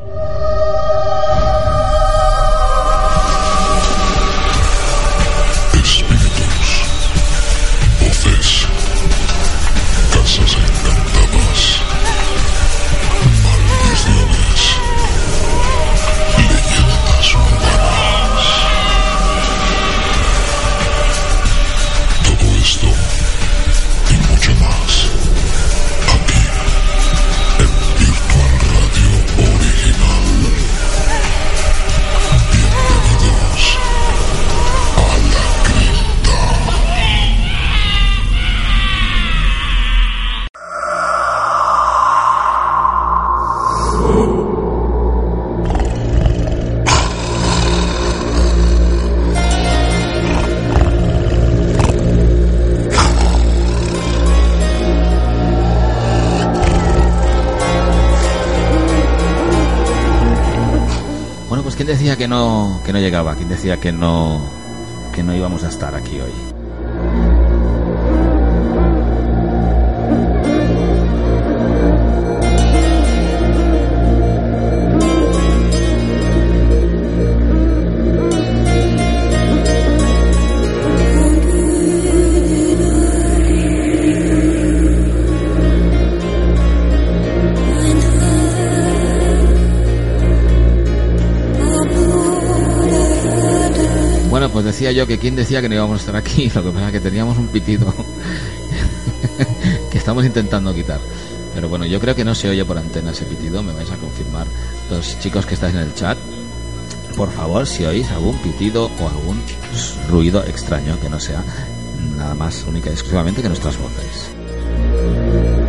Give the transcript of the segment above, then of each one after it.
you que no que no llegaba, quién decía que no que no íbamos a estar aquí hoy. Pues decía yo que quién decía que no íbamos a estar aquí, lo que pasa es que teníamos un pitido que estamos intentando quitar. Pero bueno, yo creo que no se oye por antena ese pitido, me vais a confirmar los chicos que estáis en el chat. Por favor, si oís algún pitido o algún ruido extraño que no sea nada más única y exclusivamente que nuestras voces.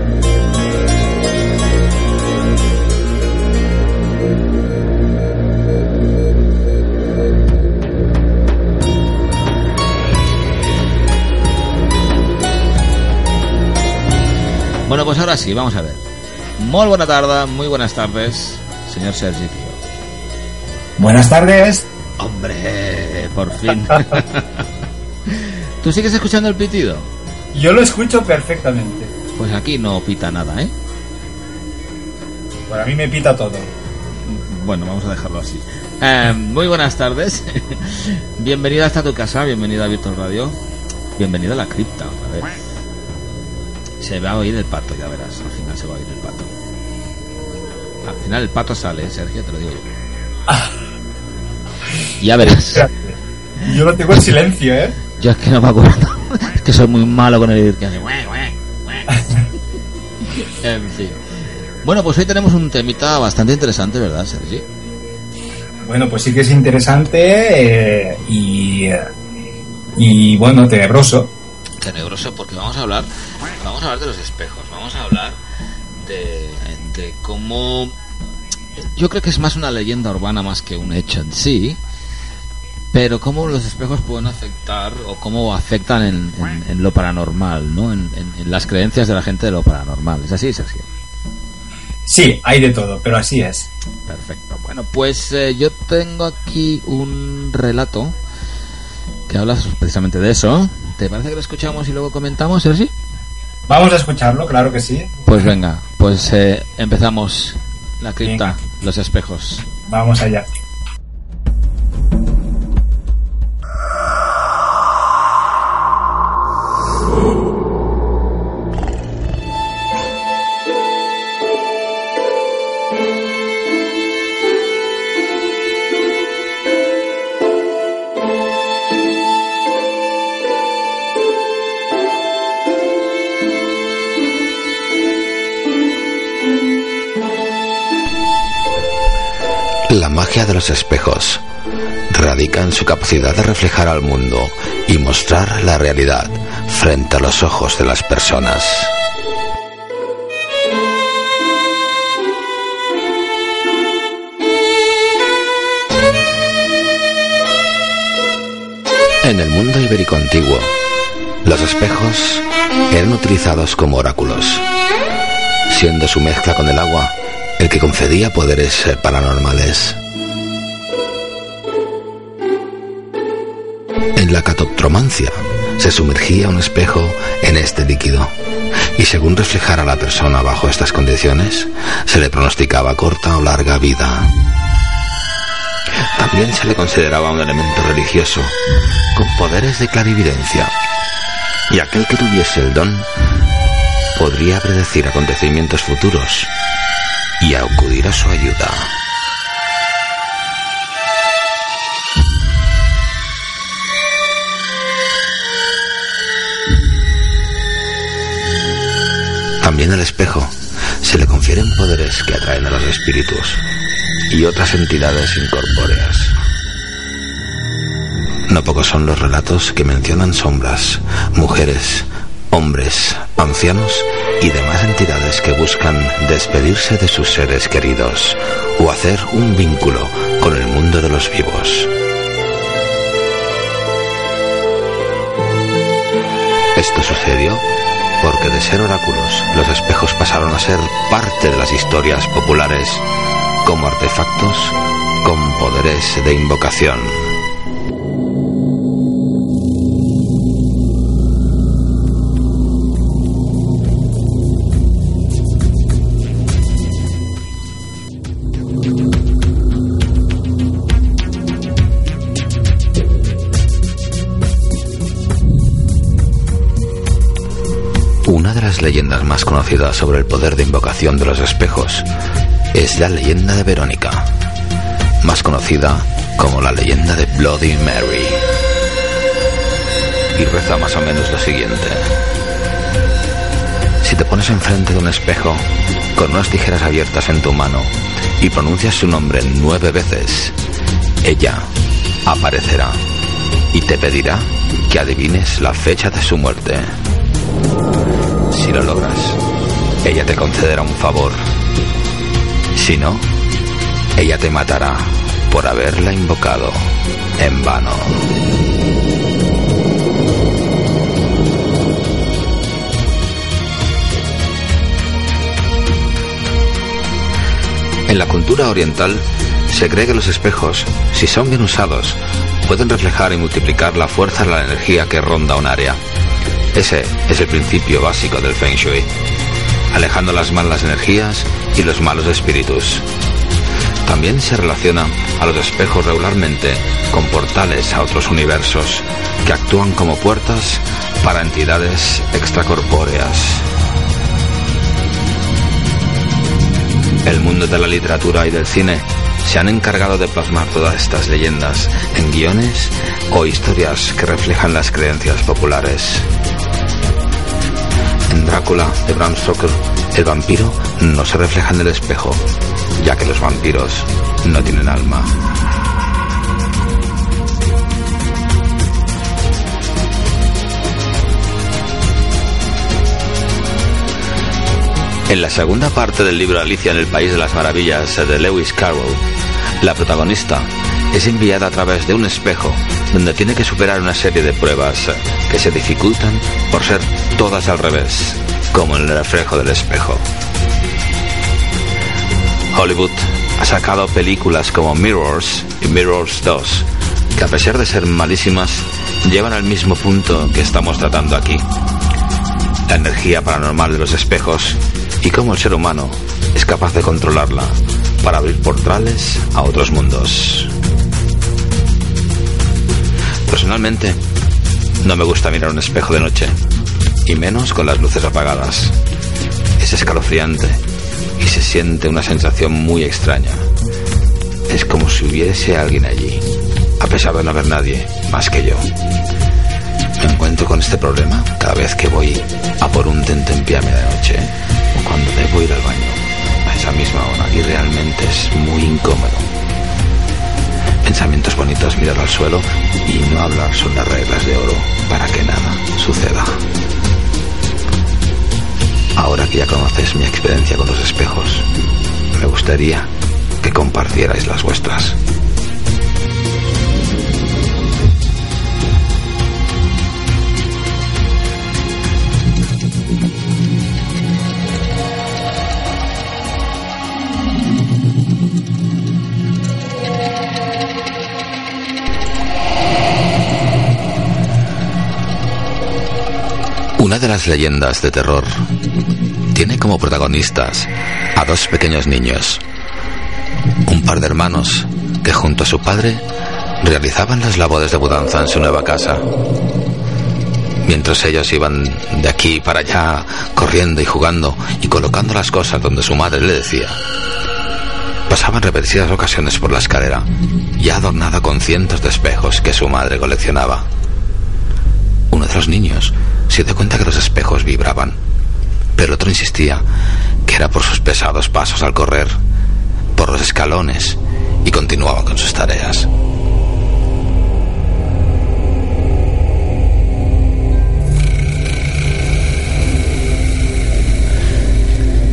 Bueno, pues ahora sí, vamos a ver. Muy buena tarde, muy buenas tardes, señor Sergi Tío. Buenas tardes. Hombre, por fin. ¿Tú sigues escuchando el pitido? Yo lo escucho perfectamente. Pues aquí no pita nada, ¿eh? Para mí me pita todo. Bueno, vamos a dejarlo así. Eh, muy buenas tardes. bienvenida hasta tu casa, bienvenida a Virtual Radio. Bienvenida a la cripta. Se va a oír el pato, ya verás. Al final se va a oír el pato. Al final el pato sale, ¿eh, Sergio, te lo digo yo. Ya verás. Yo lo tengo en silencio, ¿eh? Yo es que no me acuerdo. es que soy muy malo con el que hace. En fin. Bueno, pues hoy tenemos un temita bastante interesante, ¿verdad, Sergi? Bueno, pues sí que es interesante eh, y, y bueno, tenebroso. Tenebroso porque vamos a hablar, vamos a hablar de los espejos, vamos a hablar de, de cómo yo creo que es más una leyenda urbana más que un hecho en sí, pero cómo los espejos pueden afectar o cómo afectan en, en- en lo paranormal, ¿no? En, en- en las creencias de la gente de lo paranormal. ¿Es así, Sergio? Sí, hay de todo, pero así es. Perfecto. Bueno, pues eh, yo tengo aquí un relato que habla precisamente de eso. ¿Te parece que lo escuchamos y luego comentamos, Sergi? Vamos a escucharlo, claro que sí. Pues venga, pues eh, empezamos la cripta, los espejos. Vamos allá. La magia de los espejos radica en su capacidad de reflejar al mundo y mostrar la realidad frente a los ojos de las personas. En el mundo ibérico antiguo, los espejos eran utilizados como oráculos, siendo su mezcla con el agua el que concedía poderes paranormales. En la catoptromancia se sumergía un espejo en este líquido y según reflejara la persona bajo estas condiciones, se le pronosticaba corta o larga vida. También se le consideraba un elemento religioso con poderes de clarividencia y aquel que tuviese el don podría predecir acontecimientos futuros y acudir a su ayuda. También al espejo se le confieren poderes que atraen a los espíritus y otras entidades incorpóreas. No pocos son los relatos que mencionan sombras, mujeres, hombres, ancianos y demás entidades que buscan despedirse de sus seres queridos o hacer un vínculo con el mundo de los vivos. Esto sucedió porque de ser oráculos, los espejos pasaron a ser parte de las historias populares como artefactos con poderes de invocación. Leyendas más conocidas sobre el poder de invocación de los espejos es la leyenda de Verónica, más conocida como la leyenda de Bloody Mary. Y reza más o menos lo siguiente. Si te pones enfrente de un espejo con unas tijeras abiertas en tu mano y pronuncias su nombre nueve veces, ella aparecerá y te pedirá que adivines la fecha de su muerte. Si lo logras, ella te concederá un favor. Si no, ella te matará por haberla invocado en vano. En la cultura oriental se cree que los espejos, si son bien usados, pueden reflejar y multiplicar la fuerza de la energía que ronda un área. Ese es el principio básico del Feng Shui, alejando las malas energías y los malos espíritus. También se relaciona a los espejos regularmente con portales a otros universos que actúan como puertas para entidades extracorpóreas. El mundo de la literatura y del cine se han encargado de plasmar todas estas leyendas en guiones o historias que reflejan las creencias populares. Drácula de Bram Stoker, el vampiro no se refleja en el espejo, ya que los vampiros no tienen alma. En la segunda parte del libro Alicia en el País de las Maravillas de Lewis Carroll, la protagonista es enviada a través de un espejo donde tiene que superar una serie de pruebas que se dificultan por ser todas al revés, como en el reflejo del espejo. Hollywood ha sacado películas como Mirrors y Mirrors 2, que a pesar de ser malísimas, llevan al mismo punto que estamos tratando aquí. La energía paranormal de los espejos y cómo el ser humano es capaz de controlarla para abrir portales a otros mundos. Personalmente, no me gusta mirar un espejo de noche, y menos con las luces apagadas. Es escalofriante y se siente una sensación muy extraña. Es como si hubiese alguien allí, a pesar de no haber nadie más que yo. Me encuentro con este problema cada vez que voy a por un tentempiame de noche o cuando debo ir al baño a esa misma hora y realmente es muy incómodo. Pensamientos bonitos, mirar al suelo y no hablar son las reglas de oro para que nada suceda. Ahora que ya conoces mi experiencia con los espejos, me gustaría que compartierais las vuestras. Una de las leyendas de terror tiene como protagonistas a dos pequeños niños, un par de hermanos que junto a su padre realizaban las labores de mudanza en su nueva casa. Mientras ellos iban de aquí para allá, corriendo y jugando y colocando las cosas donde su madre le decía, pasaban repetidas ocasiones por la escalera, ya adornada con cientos de espejos que su madre coleccionaba. Uno de los niños se dio cuenta que los espejos vibraban, pero el otro insistía que era por sus pesados pasos al correr, por los escalones, y continuaba con sus tareas.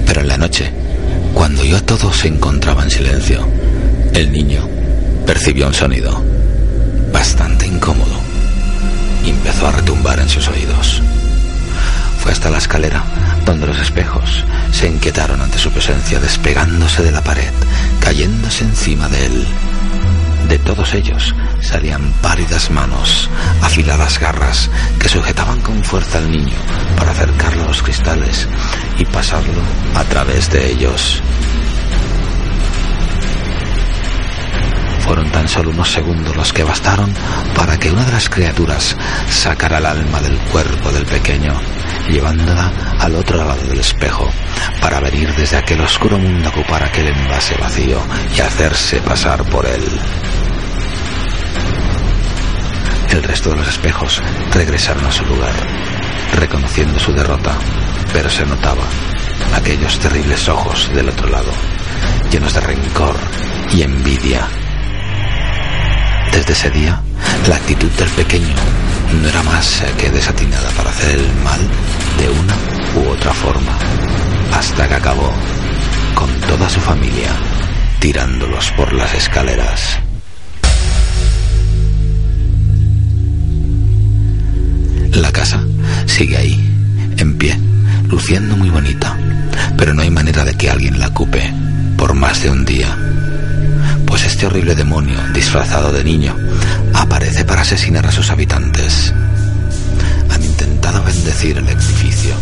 Pero en la noche, cuando yo todo se encontraba en silencio, el niño percibió un sonido bastante incómodo y empezó a retumbar en sus oídos. Fue hasta la escalera donde los espejos se inquietaron ante su presencia, despegándose de la pared, cayéndose encima de él. De todos ellos salían pálidas manos, afiladas garras que sujetaban con fuerza al niño para acercarlo a los cristales y pasarlo a través de ellos. Fueron tan solo unos segundos los que bastaron para que una de las criaturas sacara el alma del cuerpo del pequeño, llevándola al otro lado del espejo, para venir desde aquel oscuro mundo a ocupar aquel envase vacío y hacerse pasar por él. El resto de los espejos regresaron a su lugar, reconociendo su derrota, pero se notaba aquellos terribles ojos del otro lado, llenos de rencor y envidia. Desde ese día, la actitud del pequeño no era más que desatinada para hacer el mal de una u otra forma, hasta que acabó con toda su familia tirándolos por las escaleras. La casa sigue ahí, en pie, luciendo muy bonita, pero no hay manera de que alguien la ocupe por más de un día. Este horrible demonio, disfrazado de niño, aparece para asesinar a sus habitantes. Han intentado bendecir el edificio,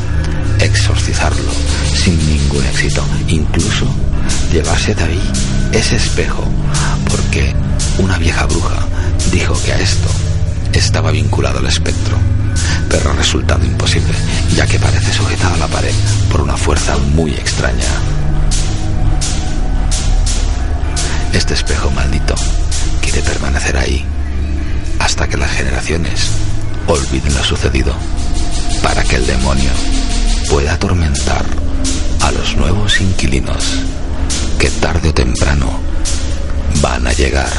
exorcizarlo sin ningún éxito, incluso llevarse de ahí ese espejo, porque una vieja bruja dijo que a esto estaba vinculado el espectro, pero ha resultado imposible, ya que parece sujetado a la pared por una fuerza muy extraña. Este espejo maldito quiere permanecer ahí hasta que las generaciones olviden lo sucedido, para que el demonio pueda atormentar a los nuevos inquilinos que tarde o temprano van a llegar.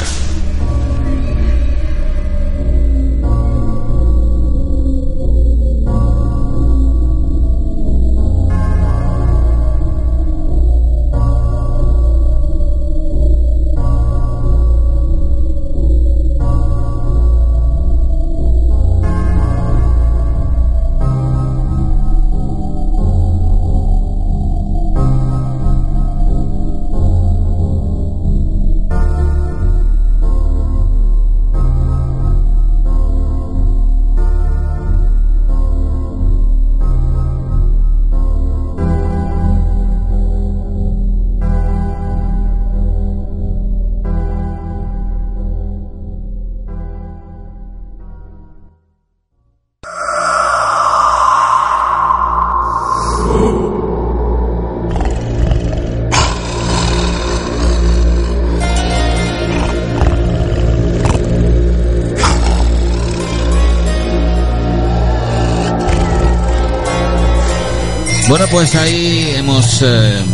Bueno, pues ahí hemos eh,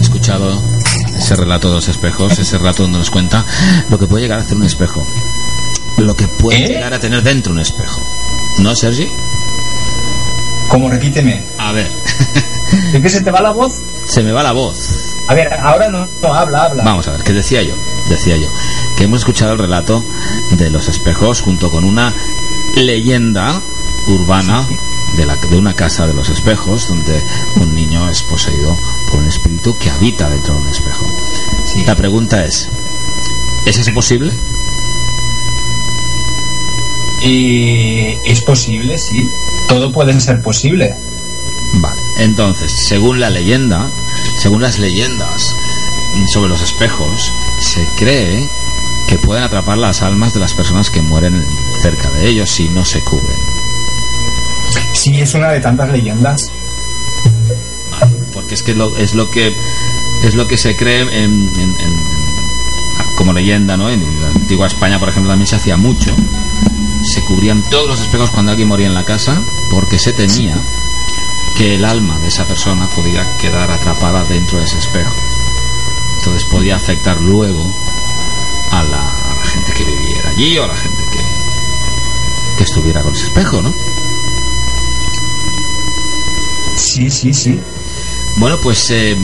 escuchado ese relato de los espejos, ese relato donde nos cuenta lo que puede llegar a hacer un espejo. Lo que puede ¿Eh? llegar a tener dentro un espejo. ¿No, Sergi? Como repíteme. A ver, ¿De qué se te va la voz? se me va la voz. A ver, ahora no, no habla, habla. Vamos a ver, ¿qué decía yo? Decía yo que hemos escuchado el relato de los espejos junto con una leyenda urbana de, la, de una casa de los espejos donde un niño es poseído por un espíritu que habita dentro de un espejo. Sí. La pregunta es, ¿es eso posible? Y es posible, sí. todo puede ser posible. Vale, entonces, según la leyenda, según las leyendas sobre los espejos, se cree que pueden atrapar las almas de las personas que mueren cerca de ellos si no se cubren. Sí, es una de tantas leyendas. Porque es que lo, es lo que es lo que se cree en, como leyenda, ¿no? En la antigua España, por ejemplo, también se hacía mucho. Se cubrían todos los espejos cuando alguien moría en la casa porque se temía que el alma de esa persona podía quedar atrapada dentro de ese espejo. Entonces podía afectar luego a la, a la gente que viviera allí o a la gente que, que estuviera con ese espejo, ¿no? Sí, sí, sí. Bueno, pues eh,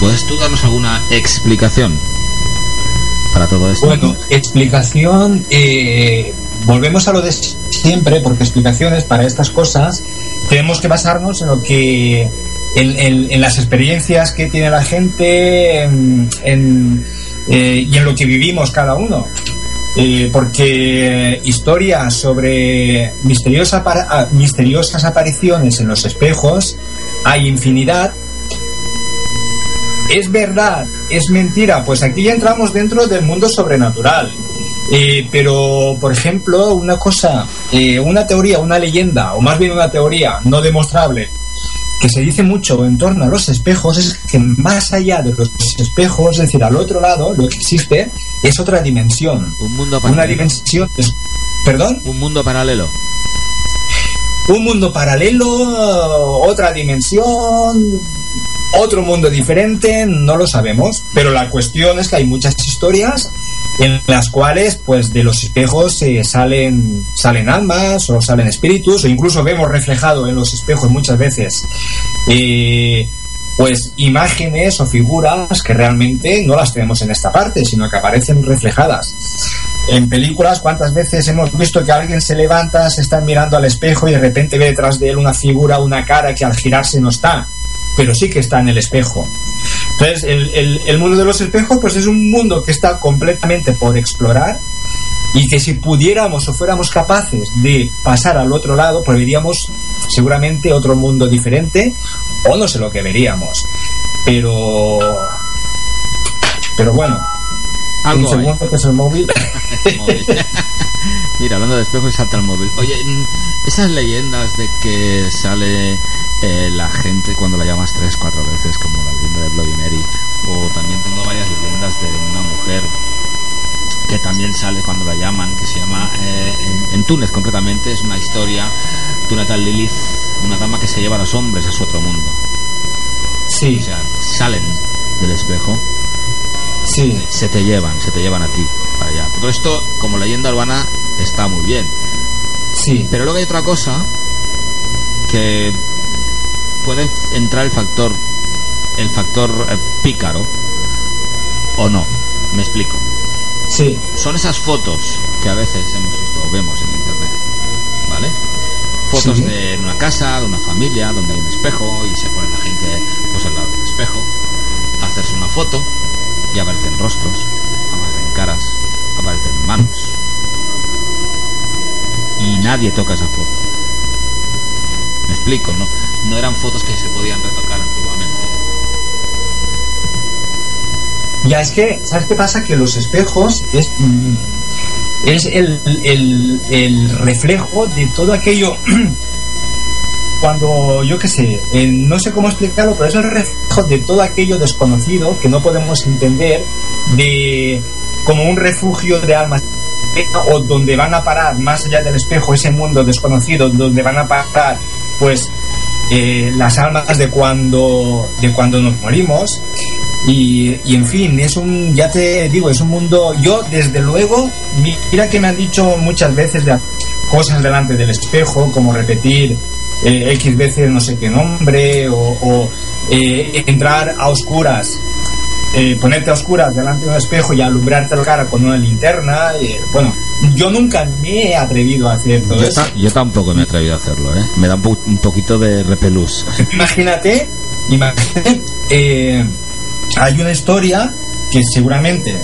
¿puedes tú darnos alguna explicación para todo esto? Bueno, explicación. eh, volvemos a lo de siempre, porque explicaciones para estas cosas tenemos que basarnos en lo que. en, en- en las experiencias que tiene la gente en- eh, y en lo que vivimos cada uno. Eh, porque historias sobre misteriosa ah, misteriosas apariciones en los espejos hay infinidad ¿Es verdad? ¿Es mentira? Pues aquí ya entramos dentro del mundo sobrenatural. Eh, pero, por ejemplo, una cosa, eh, una teoría, una leyenda, o más bien una teoría no demostrable, que se dice mucho en torno a los espejos, es que más allá de los espejos, es decir, al otro lado, lo que existe es otra dimensión. Un mundo Una paralelo. dimensión... ¿Perdón? Un mundo paralelo. Un mundo paralelo, otra dimensión, otro mundo diferente, no lo sabemos, pero la cuestión es que hay muchas historias en las cuales pues de los espejos eh, salen salen almas o salen espíritus o incluso vemos reflejado en los espejos muchas veces eh, pues imágenes o figuras que realmente no las tenemos en esta parte sino que aparecen reflejadas en películas, ¿cuántas veces hemos visto que alguien se levanta, se está mirando al espejo y de repente ve detrás de él una figura, una cara que al girarse no está, pero sí que está en el espejo? Entonces, el, mundo de los espejos, pues es un mundo que está completamente por explorar y que si pudiéramos o fuéramos capaces de pasar al otro lado, pues veríamos seguramente otro mundo diferente o no sé lo que veríamos. Pero... Pero bueno, Algo un hay. segundo que es el móvil. móvil. Mira, hablando de espejo y salta el móvil. Oye, mm, esas leyendas de que sale eh, la gente cuando la llamas tres, cuatro veces, como la leyenda de Bloody Mary, o también tengo varias leyendas de una mujer que también sale cuando la llaman, que se llama, eh, en, en Túnez concretamente, es una historia de una tal Lilith, una dama que se lleva a los hombres a su otro mundo. Sí, O sea, salen del espejo sí. se te llevan, se te llevan a ti para allá. Todo esto, como leyenda urbana, está muy bien. Sí, Pero luego hay otra cosa que puede entrar el factor, el factor eh, pícaro o no. Me explico. sí, Son esas fotos que a veces hemos visto o vemos en internet, ¿vale? Fotos Sí. de una casa, de una familia, donde hay un espejo y se pone la gente pues al lado del espejo a hacerse una foto y aparecen rostros, aparecen caras, aparecen manos. Y nadie toca esa foto. Me explico, ¿no? No eran fotos que se podían retocar antiguamente. Ya es que, ¿sabes qué pasa? Que los espejos es, mm, es el, el, el reflejo de todo aquello. Cuando, yo qué sé, eh, no sé cómo explicarlo, pero es el reflejo de todo aquello desconocido que no podemos entender, de como un refugio de almas o donde van a parar más allá del espejo ese mundo desconocido donde van a parar pues eh, las almas de cuando de cuando nos morimos. Y, y, en fin, es un, ya te digo, es un mundo, yo desde luego, mira que me han dicho muchas veces de cosas delante del espejo, como repetir eh, X veces no sé qué nombre, o, o eh, entrar a oscuras, eh, ponerte a oscuras delante de un espejo y alumbrarte la cara con una linterna. eh, bueno, yo nunca me he atrevido a hacer todo Yo, eso. ta- yo tampoco me he atrevido a hacerlo, ¿eh? Me da un, po- un poquito de repelús. Imagínate, imagínate, eh, hay una historia que seguramente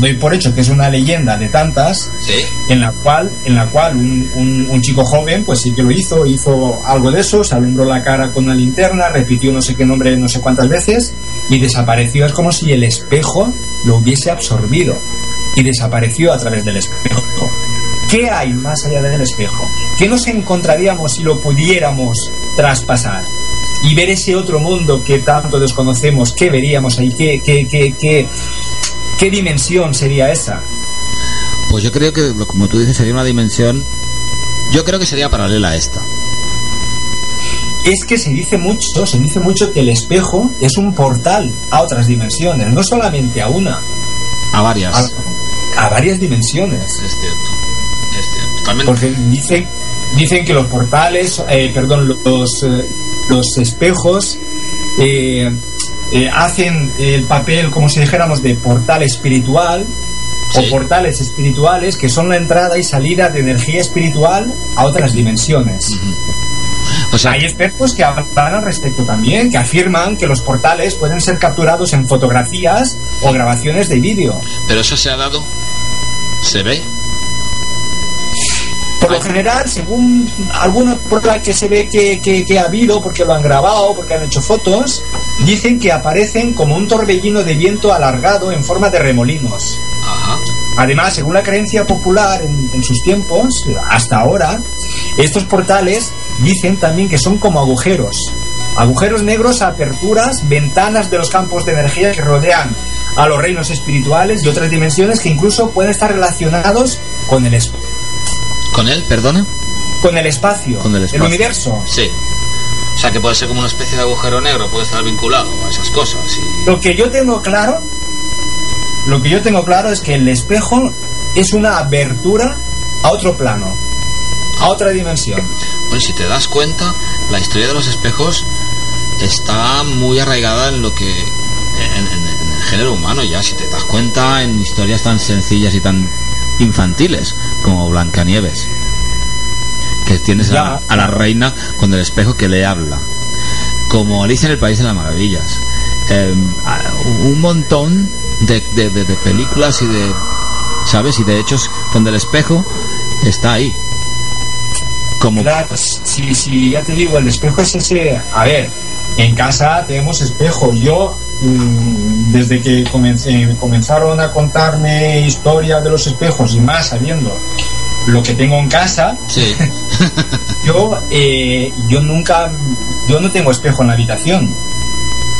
doy por hecho que es una leyenda de tantas Sí. en la cual en la cual un, un- un chico joven pues sí que lo hizo hizo algo de eso se alumbró la cara con una linterna repitió no sé qué nombre no sé cuántas veces y desapareció es como si el espejo lo hubiese absorbido y desapareció a través del espejo ¿qué hay más allá del espejo? ¿qué nos encontraríamos si lo pudiéramos traspasar? y ver ese otro mundo que tanto desconocemos ¿qué veríamos ahí? ¿qué, qué, qué, qué, dimensión sería esa? Pues yo creo que, como tú dices, sería una dimensión. Yo creo que sería paralela a esta. es que se dice mucho, se dice mucho que el espejo es un portal a otras dimensiones, no solamente a una, A varias. a, a varias dimensiones. Es cierto. Es cierto. Totalmente. Porque dicen, dicen que los portales, eh, perdón, los, eh, los espejos eh, eh, hacen el papel, como si dijéramos, de portal espiritual Sí. o portales espirituales que son la entrada y salida de energía espiritual a otras dimensiones. Ujú. O sea, Hay expertos que hablan al respecto también, que afirman que los portales pueden ser capturados en fotografías o grabaciones de vídeo. pero eso se ha dado. ¿Se ve? Por lo general, según alguna prueba que se ve que, que- que ha habido, porque lo han grabado, porque han hecho fotos, dicen que aparecen como un torbellino de viento alargado en forma de remolinos. Ajá. Además, según la creencia popular en, en sus tiempos, hasta ahora, estos portales dicen también que son como agujeros. Agujeros negros, aperturas, ventanas de los campos de energía que rodean a los reinos espirituales y otras dimensiones que incluso pueden estar relacionados con el, es- ¿Con él, perdona? con el espacio, Con el espacio. universo. Sí. O sea, que puede ser como una especie de agujero negro, puede estar vinculado a esas cosas. Y... Lo que yo tengo claro, lo que yo tengo claro es que el espejo es una abertura a otro plano, a otra dimensión. Bueno, si te das cuenta, la historia de los espejos está muy arraigada en lo que. En, en- en el género humano, ya, si te das cuenta, en historias tan sencillas y tan infantiles como Blancanieves. Que tienes a, a la reina con el espejo que le habla. Como Alicia en el País de las Maravillas. Eh, a- un montón de, de- de- de películas y de. ¿Sabes? Y de hechos donde el espejo está ahí. Como Claro, si, si ya te digo, el espejo es ese. A ver, en casa tenemos espejo. Yo, desde que comencé- comenzaron a contarme historias de los espejos y más sabiendo lo que tengo en casa, Sí. yo, eh, yo nunca. Yo no tengo espejo en la habitación.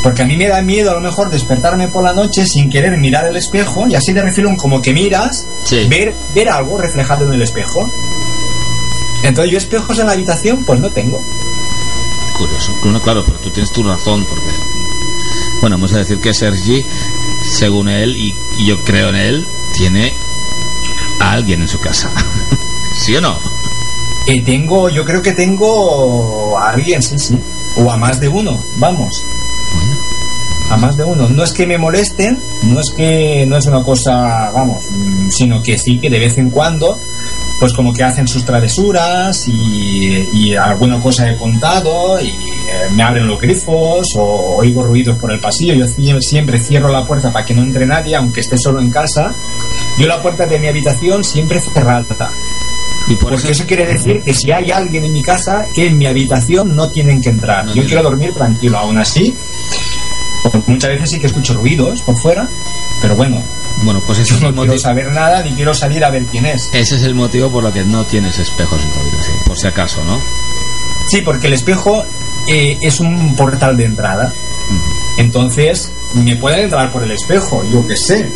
Porque a mí me da miedo a lo mejor despertarme por la noche sin querer mirar el espejo y así de refilón como que miras, Sí. ver, ver algo reflejado en el espejo. Entonces yo espejos en la habitación pues no tengo. Curioso. Claro, pero tú tienes tu razón, porque. Bueno, vamos a decir que Sergi, según él, y, yo creo en él, tiene a alguien en su casa. ¿Sí o no? Eh, tengo, yo creo que tengo a alguien, sí, sí. O a más de uno, vamos. Bueno, A más de uno. No es que me molesten, no es que no es una cosa, vamos, mm, sino que sí que de vez en cuando, pues como que hacen sus travesuras y, y alguna cosa he contado y eh, me abren los grifos o oigo ruidos por el pasillo. Yo siempre cierro la puerta para que no entre nadie, aunque esté solo en casa. Yo la puerta de mi habitación siempre cerrada. y por Porque eso. eso quiere decir que si hay alguien en mi casa, que en mi habitación no tienen que entrar. No Yo quiero dormir tranquilo, aún así. Muchas veces sí que escucho ruidos por fuera, pero bueno, Bueno, pues ese yo es, no el quiero motivo, saber nada ni quiero salir a ver quién es. ese es el motivo por lo que no tienes espejos en tu habitación, por si acaso, ¿no? Sí, porque el espejo eh, es un portal de entrada. Entonces, me pueden entrar por el espejo, yo qué sé.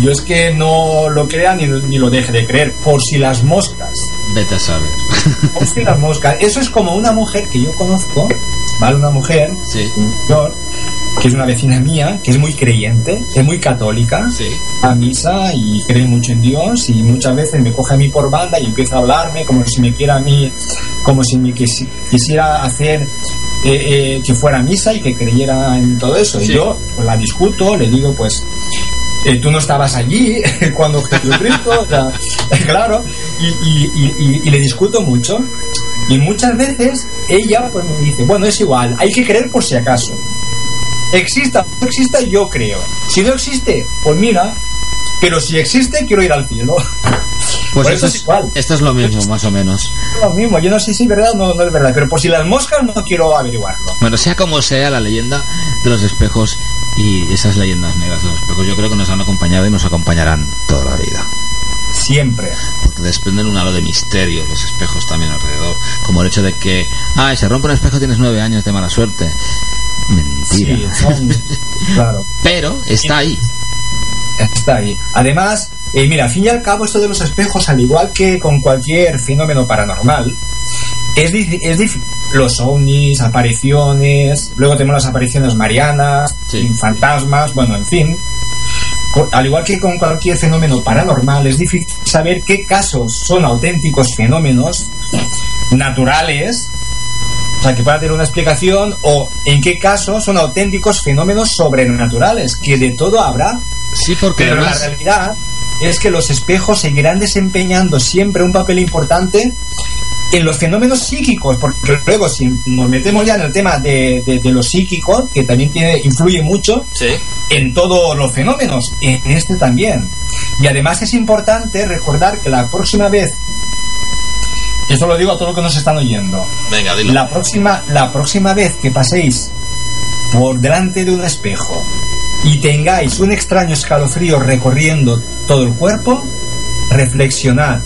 Yo es que no lo crea ni, ni lo deje de creer, por si las moscas. Vete a saber. Por si las moscas. Eso es como una mujer que yo conozco, ¿vale? Una mujer sí, mayor, que es una vecina mía, que es muy creyente, es muy católica, sí. a misa y cree mucho en Dios y muchas veces me coge a mí por banda y empieza a hablarme como si me quiera a mí, como si me quisi- quisiera hacer eh, eh, que fuera a misa y que creyera en todo eso. Sí. Y yo pues, la discuto, le digo pues... eh, tú no estabas allí cuando Jesucristo, o sea, claro, y, y- y- y- y le discuto mucho. Y muchas veces ella pues me dice, bueno, es igual, hay que creer por si acaso. Exista no exista, yo creo. Si no existe, pues mira, pero si existe, quiero ir al cielo. Pues Por esto eso es, es igual. esto es lo mismo, más o menos. Lo mismo, yo no sé si es verdad o no, no es verdad, pero por si las moscas no quiero averiguarlo. Bueno, sea como sea, la leyenda de los espejos y esas leyendas negras de los espejos, yo creo que nos han acompañado y nos acompañarán toda la vida. Siempre. Porque desprenden un halo de misterio los espejos también alrededor. Como el hecho de que, ay, se rompe un espejo tienes nueve años de mala suerte. Mentira. Sí, son- claro. Pero está ahí. Está ahí. Además, eh, mira, al fin y al cabo, esto de los espejos, al igual que con cualquier fenómeno paranormal, es, es dif- los ovnis, apariciones, luego tenemos las apariciones marianas, Sí. fantasmas, bueno, en fin. Al igual que con cualquier fenómeno paranormal, es difícil saber qué casos son auténticos fenómenos naturales, o sea, que pueda tener una explicación, o en qué casos son auténticos fenómenos sobrenaturales, que de todo habrá Sí, porque pero la además... realidad es que los espejos seguirán desempeñando siempre un papel importante en los fenómenos psíquicos, porque luego si nos metemos ya en el tema de, de- de lo psíquico, que también tiene, influye mucho Sí. en todos los fenómenos, en este también. Y además es importante recordar que la próxima vez, esto lo digo a todos los que nos están oyendo, Venga, dilo. la próxima, la próxima vez que paséis por delante de un espejo y tengáis un extraño escalofrío recorriendo todo el cuerpo, reflexionad.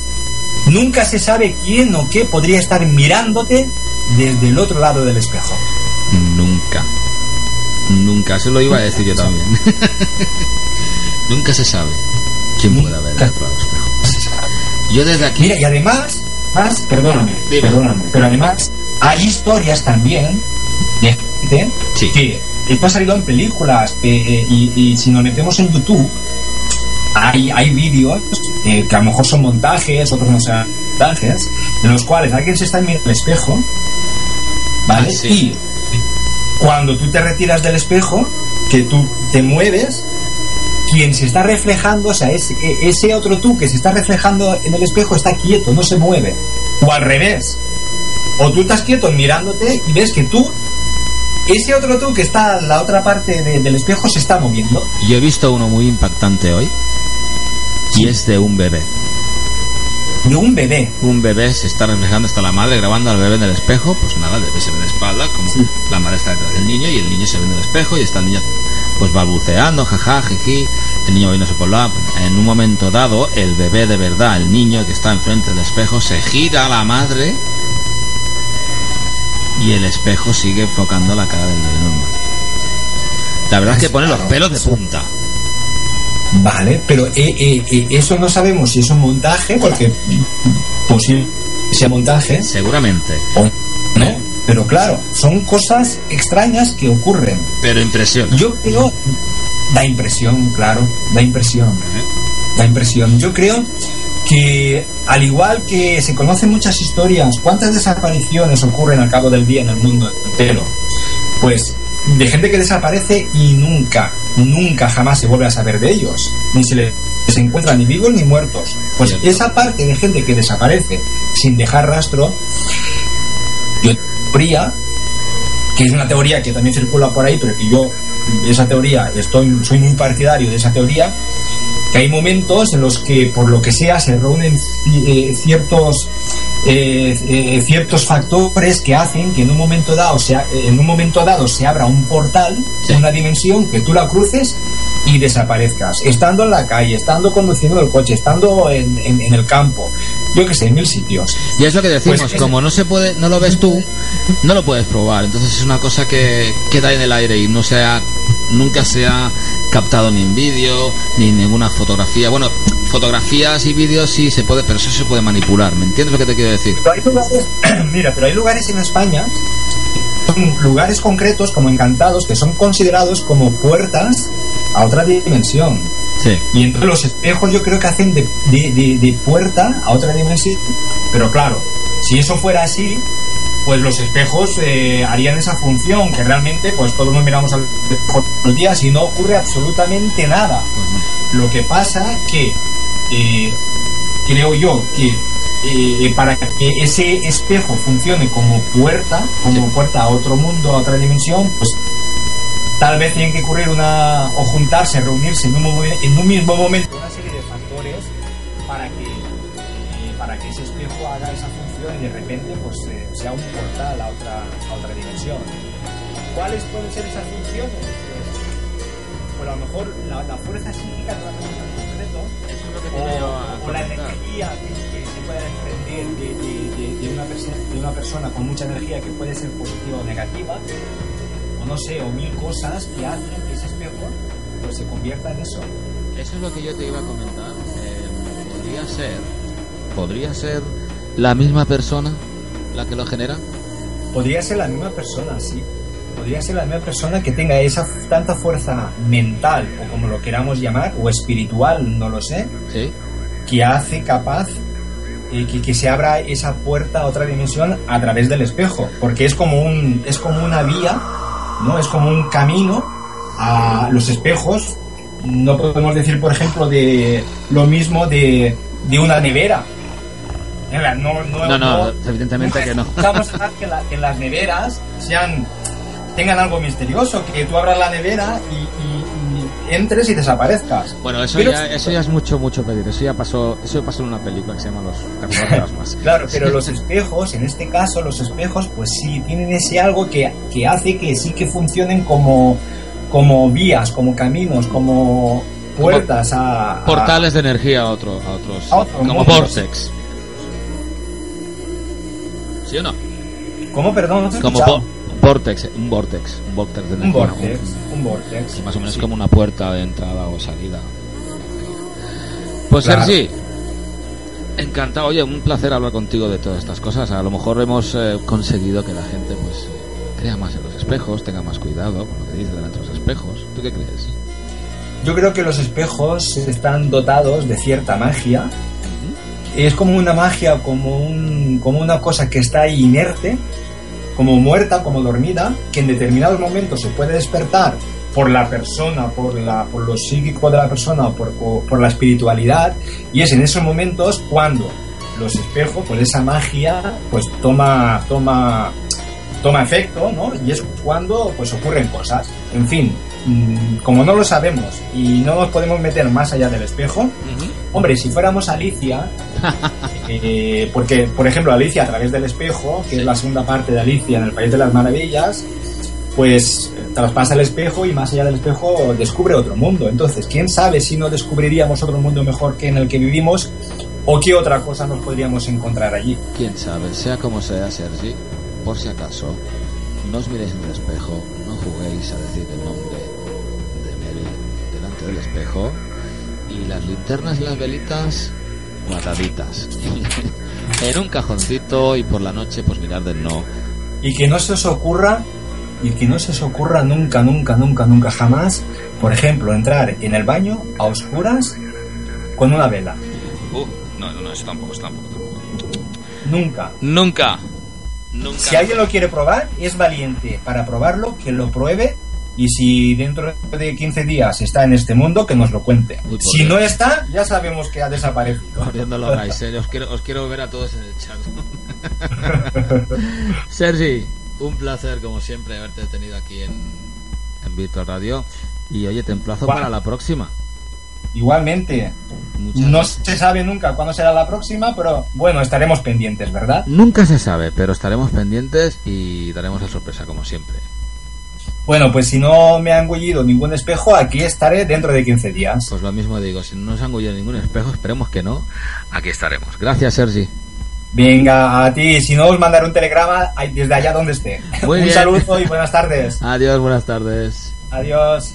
Nunca se sabe quién o qué podría estar mirándote desde el otro lado del espejo. Nunca. Nunca. Se lo iba a decir yo también. Nunca se sabe quién puede haber Nunca. dentro del espejo. Yo desde aquí... Mira, y además, más, perdóname, Dime. perdóname, pero además hay historias también de gente Sí. que esto ha salido en películas eh, eh, y, y si nos metemos en YouTube hay, hay vídeos eh, que a lo mejor son montajes, otros no sean montajes, en los cuales alguien se está mirando al espejo, ¿vale? Ah, sí. Y cuando tú te retiras del espejo, que tú te mueves, quien se está reflejando, o sea, ese, ese otro tú que se está reflejando en el espejo está quieto, no se mueve. O al revés. O tú estás quieto mirándote y ves que tú, ese otro tú que está en la otra parte de- del espejo se está moviendo. Yo he visto uno muy impactante hoy. Y es de un bebé. De un bebé. Un bebé se está reflejando, está la madre grabando al bebé en el espejo, pues nada, el bebé se ve de espalda, como Sí. la madre está detrás del niño y el niño se ve en el espejo y está el niño pues balbuceando, jaja, jiji, el niño viéndose por la... En un momento dado, el bebé de verdad, el niño que está enfrente del espejo, se gira a la madre y el espejo sigue enfocando la cara del bebé normal. La verdad es que pone los pelos de punta. Vale, pero eh, eh, eh, eso no sabemos si es un montaje, porque posible sea montaje Seguramente. o. Pero claro, son cosas extrañas que ocurren. Pero impresiona. Yo creo, da impresión, claro, da impresión. da impresión. Yo creo que al igual que se conocen muchas historias, ¿cuántas desapariciones ocurren al cabo del día en el mundo entero? Pues de gente que desaparece y nunca, nunca jamás se vuelve a saber de ellos, ni se les encuentran ni vivos ni muertos. Pues esa parte de gente que desaparece sin dejar rastro, teoría, que es una teoría que también circula por ahí, pero que yo, esa teoría, estoy, soy muy partidario de esa teoría, que hay momentos en los que por lo que sea se reúnen eh, ciertos eh, eh, ciertos factores que hacen que en un momento dado sea, en un momento dado se abra un portal Sí. una dimensión que tú la cruces y desaparezcas estando en la calle estando conduciendo el coche estando en, en- en el campo yo que sé en mil sitios Y es lo que decimos, Pues, como no se puede, no lo ves tú, no lo puedes probar. Entonces es una cosa que queda en el aire y no se ha, nunca se ha captado ni en vídeo, ni en ninguna fotografía. Bueno, fotografías y vídeos sí se puede, pero eso se puede manipular. ¿Me entiendes lo que te quiero decir? Pero hay lugares, mira, pero hay lugares en España, son lugares concretos como encantados que son considerados como puertas a otra dimensión. Sí. Y entonces los espejos yo creo que hacen de, de- de- de puerta a otra dimensión. Pero claro, si eso fuera así, pues los espejos eh, harían esa función que realmente pues todos nos miramos al espejo todos los días y no ocurre absolutamente nada. Lo que pasa que eh, creo yo que eh, para que ese espejo funcione como puerta, como puerta a otro mundo, a otra dimensión, pues tal vez tienen que ocurrir una o juntarse, reunirse en un, en un mismo momento una serie de factores para que eh, para que ese espejo haga esa función y de repente pues eh, sea un portal a otra a otra dimensión. ¿Cuáles pueden ser esas funciones? Pues, pues a lo mejor la, la fuerza psíquica de una persona en concreto Eso es lo que o, tiene yo a o la energía que, que se pueda desprender de, de- de- de una perse- de una persona con mucha energía que puede ser positiva o negativa, no sé, o mil cosas que hacen que ese espejo pues, se convierta en eso. Eso es lo que yo te iba a comentar. Eh, podría ser, podría ser la misma persona la que lo genera. Podría ser la misma persona, sí. Podría ser la misma persona que tenga esa tanta fuerza mental, o como lo queramos llamar, o espiritual, no lo sé, Sí. que hace capaz eh, que, que se abra esa puerta a otra dimensión a través del espejo, porque es como un es como una vía, no es como un camino a los espejos. No podemos decir, por ejemplo, de lo mismo de, de una nevera. Venga, No, no, No, no, evidentemente que no. A que, la- que las neveras sean tengan algo misterioso, que tú abras la nevera y- y entres y desaparezcas. Bueno, eso Pero- ya, eso ya es mucho, mucho pedir. Eso ya pasó, eso ya pasó en una película que se llama Los Cazafantasmas. Claro, pero los espejos, en este caso, los espejos, pues sí, tienen ese algo que, que hace que sí que funcionen como, como vías, como caminos, como puertas a... a- Portales de energía a, otro, a otros. A otro como mundo. Vortex. ¿Sí o no? ¿Cómo, perdón? No te he Como Vortex, un Vortex. Un Vortex de Un energía. vortex, un vortex. Más o menos Sí. como una puerta de entrada o salida. Pues Claro. Sergi, encantado. Oye, un placer hablar contigo de todas estas cosas. A lo mejor hemos eh, conseguido que la gente pues crea más en los espejos, tenga más cuidado con lo que dice delante de los espejos. ¿Tú qué crees? Yo creo que los espejos están dotados de cierta magia. Es como una magia, como, un, como una cosa que está ahí inerte, como muerta, como dormida, que en determinados momentos se puede despertar por la persona, por, la, por lo psíquico de la persona por, o por la espiritualidad. Y es en esos momentos cuando los espejos, pues esa magia, pues toma, toma, toma efecto, ¿no? Y es cuando pues ocurren cosas. En fin, mm, como no lo sabemos y no nos podemos meter más allá del espejo, hombre, si fuéramos Alicia, eh, porque, por ejemplo, Alicia a través del espejo, que es la segunda parte de Alicia en el País de las Maravillas, pues traspasa el espejo y más allá del espejo descubre otro mundo. Entonces, ¿quién sabe si no descubriríamos otro mundo mejor que en el que vivimos o qué otra cosa nos podríamos encontrar allí? Quién sabe, sea como sea, Sergi, por si acaso, no os miréis en el espejo, no juguéis a decir el nombre de Mary delante del espejo y las linternas y las velitas guardaditas en un cajoncito y por la noche pues mirar del no. Y que no se os ocurra, y que no se os ocurra nunca, nunca, nunca, nunca jamás, por ejemplo, entrar en el baño a oscuras con una vela. Uh, no, no, eso tampoco, eso tampoco, tampoco. Nunca. Nunca, nunca. Si alguien lo quiere probar, es valiente para probarlo, que lo pruebe. Y si dentro de 15 días está en este mundo, que nos lo cuente. Uy, Si no está, ya sabemos que ha desaparecido. No lo hagáis, eh. os, quiero, os quiero ver a todos en el chat. Sergi, un placer como siempre haberte tenido aquí en, en Virtual Radio. Y oye, te emplazo para la próxima. Igualmente, no se sabe nunca cuándo será la próxima, pero bueno, estaremos pendientes, ¿verdad? Nunca se sabe, pero estaremos pendientes y daremos la sorpresa como siempre. Bueno, pues si no me ha engullido ningún espejo, aquí estaré dentro de 15 días. Pues lo mismo digo, si no nos han engullido ningún espejo, esperemos que no, aquí estaremos. Gracias, Sergi. Venga, a ti, si no os mandaré un telegrama desde allá donde esté. Muy un bien. saludo y buenas tardes. Adiós, buenas tardes. Adiós.